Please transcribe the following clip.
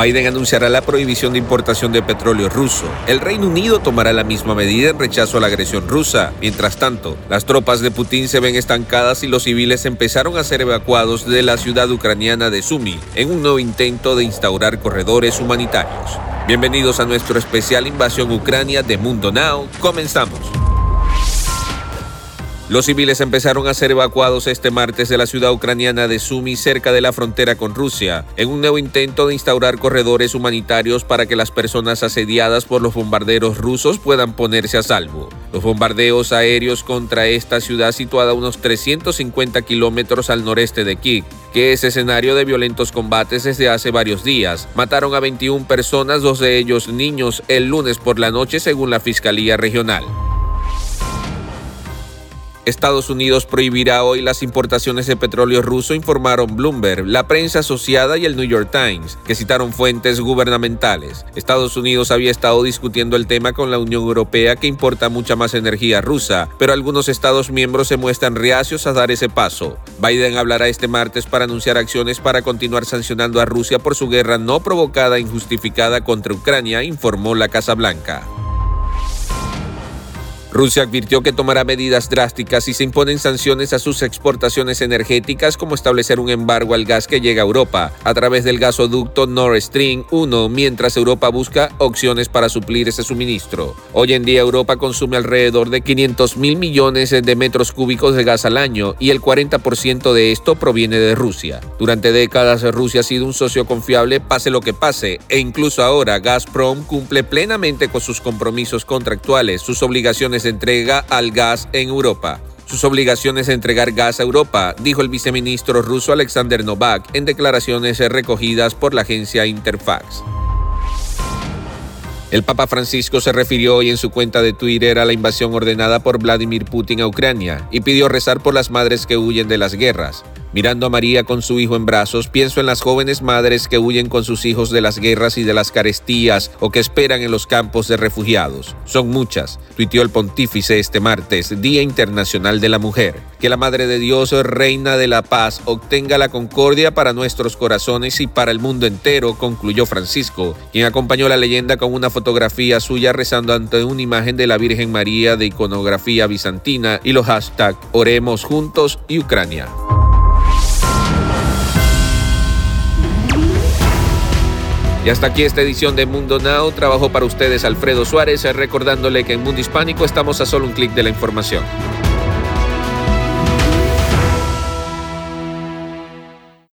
Biden anunciará la prohibición de importación de petróleo ruso. El Reino Unido tomará la misma medida en rechazo a la agresión rusa. Mientras tanto, las tropas de Putin se ven estancadas y los civiles empezaron a ser evacuados de la ciudad ucraniana de Sumy en un nuevo intento de instaurar corredores humanitarios. Bienvenidos a nuestro especial Invasión Ucrania de Mundo Now. Comenzamos. Los civiles empezaron a ser evacuados este martes de la ciudad ucraniana de Sumy, cerca de la frontera con Rusia, en un nuevo intento de instaurar corredores humanitarios para que las personas asediadas por los bombarderos rusos puedan ponerse a salvo. Los bombardeos aéreos contra esta ciudad situada a unos 350 kilómetros al noreste de Kiev, que es escenario de violentos combates desde hace varios días, mataron a 21 personas, dos de ellos niños, el lunes por la noche según la Fiscalía Regional. Estados Unidos prohibirá hoy las importaciones de petróleo ruso, informaron Bloomberg, la prensa asociada y el New York Times, que citaron fuentes gubernamentales. Estados Unidos había estado discutiendo el tema con la Unión Europea, que importa mucha más energía rusa, pero algunos Estados miembros se muestran reacios a dar ese paso. Biden hablará este martes para anunciar acciones para continuar sancionando a Rusia por su guerra no provocada e injustificada contra Ucrania, informó la Casa Blanca. Rusia advirtió que tomará medidas drásticas si se imponen sanciones a sus exportaciones energéticas como establecer un embargo al gas que llega a Europa a través del gasoducto Nord Stream 1 mientras Europa busca opciones para suplir ese suministro. Hoy en día Europa consume alrededor de 500 mil millones de metros cúbicos de gas al año y el 40% de esto proviene de Rusia. Durante décadas Rusia ha sido un socio confiable pase lo que pase e incluso ahora Gazprom cumple plenamente con sus compromisos contractuales, sus obligaciones entrega al gas en Europa. Sus obligaciones de entregar gas a Europa, dijo el viceministro ruso Alexander Novak en declaraciones recogidas por la agencia Interfax. El Papa Francisco se refirió hoy en su cuenta de Twitter a la invasión ordenada por Vladimir Putin a Ucrania y pidió rezar por las madres que huyen de las guerras. Mirando a María con su hijo en brazos, pienso en las jóvenes madres que huyen con sus hijos de las guerras y de las carestías o que esperan en los campos de refugiados. Son muchas, tuiteó el pontífice este martes, Día Internacional de la Mujer. Que la Madre de Dios, Reina de la Paz, obtenga la concordia para nuestros corazones y para el mundo entero, concluyó Francisco, quien acompañó la leyenda con una fotografía suya rezando ante una imagen de la Virgen María de iconografía bizantina y los hashtags Oremos Juntos y Ucrania. Y hasta aquí esta edición de Mundo Now. Trabajo para ustedes Alfredo Suárez, recordándole que en Mundo Hispánico estamos a solo un clic de la información.